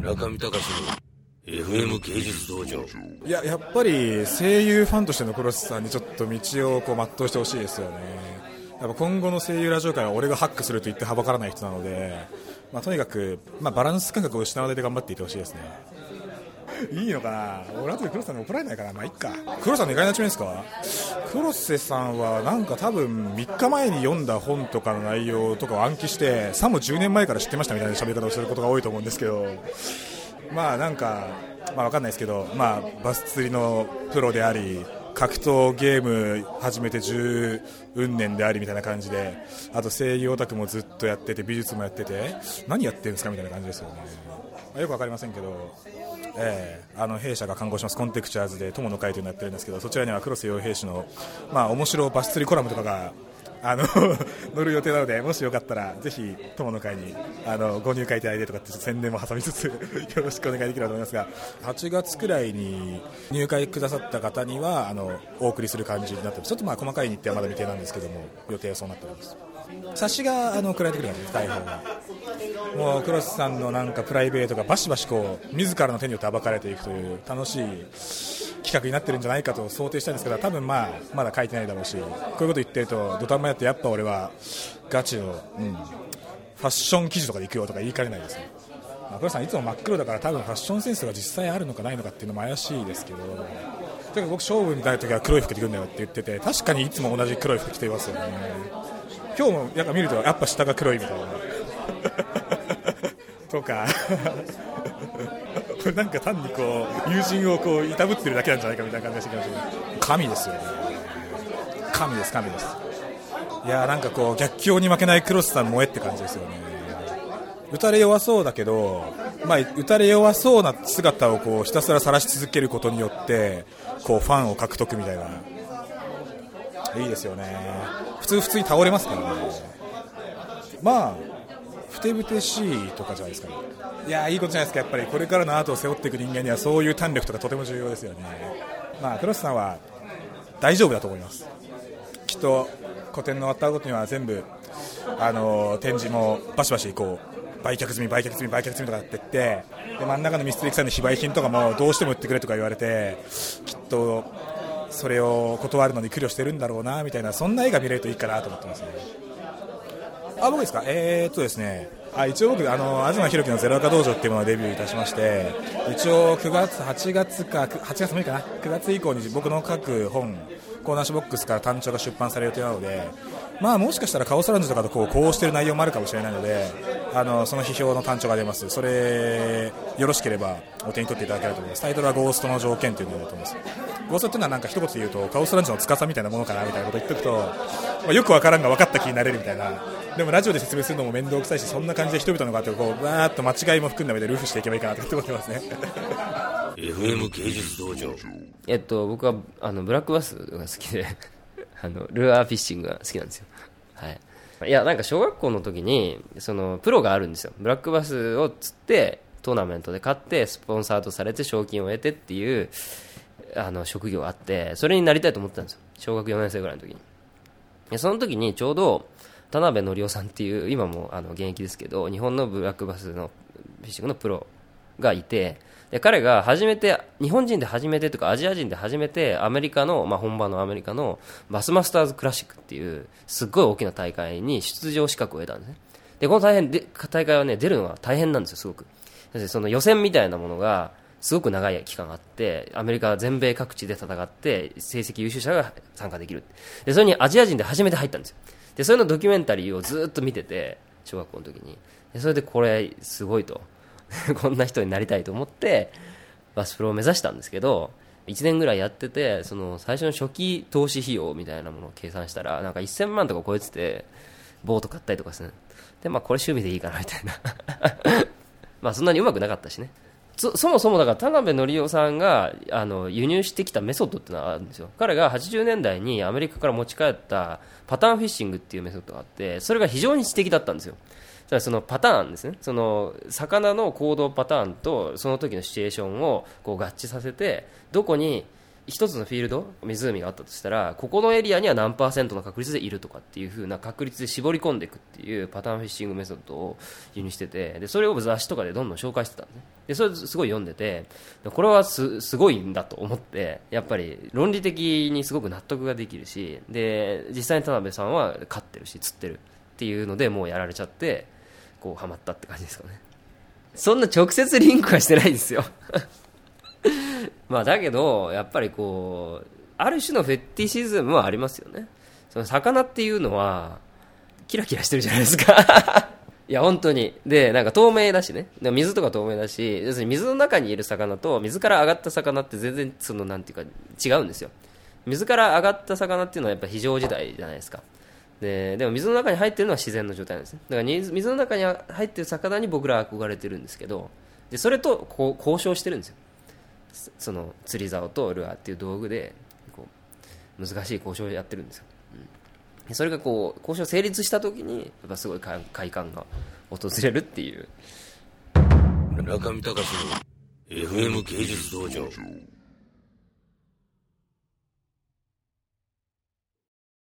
中見隆の FM 芸術道場。いややっぱり声優ファンとしてのクロスさんにちょっと道をこう全うしてほしいですよね。やっぱ今後の声優ラジオ界は俺がハックすると言ってはばからない人なので、まあ、とにかく、まあ、バランス感覚を失わないで頑張っていってほしいですね。いいのかな。俺後で黒瀬さんに怒られないかなまあいっか。黒瀬さんの意外な一面ですか？黒瀬さんはなんか多分3日前に読んだ本とかの内容とかを暗記してさも10年前から知ってましたみたいな喋り方をすることが多いと思うんですけど。まあなんか、まあ、わかんないですけど、まあ、バス釣りのプロであり格闘ゲーム始めて十運年でありみたいな感じで。あと声優オタクもずっとやってて美術もやってて。何やってるんですかみたいな感じですよね、よくわかりませんけどえー、あの弊社が看護しますコンテクチャーズで友の会というのをやってるんですけどそちらには黒瀬洋平氏の、まあ、面白バス釣りコラムとかがあの 乗る予定なのでもしよかったらぜひ友の会にあのご入会いただいてとかって宣伝も挟みつつよろしくお願いできればと思いますが8月くらいに入会くださった方にはあのお送りする感じになってます。ちょっとまあ細かい日程はまだ未定なんですけども予定はそうなっております。冊子があの送られてくるんです台本が。もうクロスさんのなんかプライベートがバシバシこう自らの手によって暴かれていくという楽しい企画になってるんじゃないかと想定したんですけど多分まあまだ書いてないだろうしこういうこと言ってると土壇場やってやっぱ俺はガチの、うん、ファッション記事とかで行くよとか言いかねないですね。まあ、黒さんいつも真っ黒だから多分ファッションセンスが実際あるのかないのかっていうのも怪しいですけどとにかく僕勝負に出るときは黒い服着るんだよって言ってて確かにいつも同じ黒い服着ていますよね。今日もなんか見るとやっぱ下が黒いみたいな。とか。なんか単にこう友人をこういたぶってるだけなんじゃないかみたいな感じがしてきました神ですよね。神です神です。いやなんかこう逆境に負けないクロスさん萌えって感じですよね。打たれ弱そうだけど、まあ、打たれ弱そうな姿をこうひたすら晒し続けることによってこうファンを獲得みたいな。いいですよね。普通普通に倒れますからね。まあふてぶてしいとかじゃないですかね。いやいいことじゃないですか。やっぱりこれからのアートを背負っていく人間にはそういう胆力とかとても重要ですよね。まあクロスさんは大丈夫だと思います。きっと個展の終わった後には全部あの展示もバシバシこう売却済み売却済み売却済みとかって言ってで真ん中のミステリックさんの非売品とかもどうしても売ってくれとか言われてきっとそれを断るのに苦慮してるんだろうなみたいなそんな絵が見れるといいかなと思ってますね。あ僕ですか？えー、っとですね。あ一応僕あの東博樹のゼロ赤道場っていうものをデビューいたしまして一応9月8月か8月もいいかな？9月以降に僕の書く本コーナーシボックスから単調が出版される予定なのでまあもしかしたらカオスランジとかとこうこうしてる内容もあるかもしれないのであのその批評の単調が出ます。それよろしければお手に取っていただければと思います。タイトルはゴーストの条件というのだと思います。ゴーストというのはなんか一言で言うとカオスランジの司みたいなものかなみたいなこと言っておくと、まあ、よくわからんが分かった気になれるみたいなでもラジオで説明するのも面倒くさいしそんな感じで人々のことをこうわーっと間違いも含んだ上でルーフしていけばいいかなと思ってますね。FM 芸術道場えっと僕はあのブラックバスが好きで。あのルアーフィッシングが好きなんですよ。はい。いやなんか小学校の時にそのプロがあるんですよ。ブラックバスを釣ってトーナメントで勝ってスポンサーとされて賞金を得てっていうあの職業があってそれになりたいと思ってたんですよ。小学4年生ぐらいの時に。その時にちょうど田辺則夫さんっていう今もあの現役ですけど日本のブラックバスのフィッシングのプロがいてで彼が初めて日本人で初めてとかアジア人で初めてアメリカの、まあ、本場のアメリカのバスマスターズクラシックっていうすごい大きな大会に出場資格を得たんですね。でこの大変で大会はね出るのが大変なんですよすごく。その予選みたいなものがすごく長い期間があってアメリカ全米各地で戦って成績優秀者が参加できる。でそれにアジア人で初めて入ったんですよ。でそういうのドキュメンタリーをずっと見てて小学校の時に。でそれでこれすごいと。こんな人になりたいと思ってバスプロを目指したんですけど1年ぐらいやっててその最初の初期投資費用みたいなものを計算したらなんか1000万とか超えててボート買ったりとかすねでまあこれ趣味でいいかなみたいな。まあそんなにうまくなかったしね。そそもそもだから田辺則夫さんがあの輸入してきたメソッドっていうのがあるんですよ。彼が80年代にアメリカから持ち帰ったパターンフィッシングっていうメソッドがあってそれが非常に知的だったんですよ。そのパターンですね。その魚の行動パターンとその時のシチュエーションをこう合致させてどこに一つのフィールド湖があったとしたらここのエリアには何パーセントの確率でいるとかっていう風な確率で絞り込んでいくっていうパターンフィッシングメソッドを輸入しててでそれを雑誌とかでどんどん紹介してたんででそれすごい読んでてこれはすごいんだと思ってやっぱり論理的にすごく納得ができるしで実際に田辺さんは勝ってるし釣ってるっていうのでもうやられちゃってこうハマったって感じですかね。そんな直接リンクはしてないんですよ。まあだけどやっぱりこうある種のフェッティシズムはありますよね。その魚っていうのはキラキラしてるじゃないですか。いや本当に。でなんか透明だしね。でも水とか透明だし要するに水の中にいる魚と水から上がった魚って全然そのなんていうか違うんですよ。水から上がった魚っていうのはやっぱ非常時代じゃないですか。ででも水の中に入ってるのは自然の状態なんですね。だから水の中に入ってる魚に僕らは憧れてるんですけどでそれとこう交渉してるんですよ。その釣り竿とルアーっていう道具でこう難しい交渉をやってるんですよ、うん、それがこう交渉成立した時にやっぱすごい快感が訪れるっていう。中見隆の FM 芸術道場。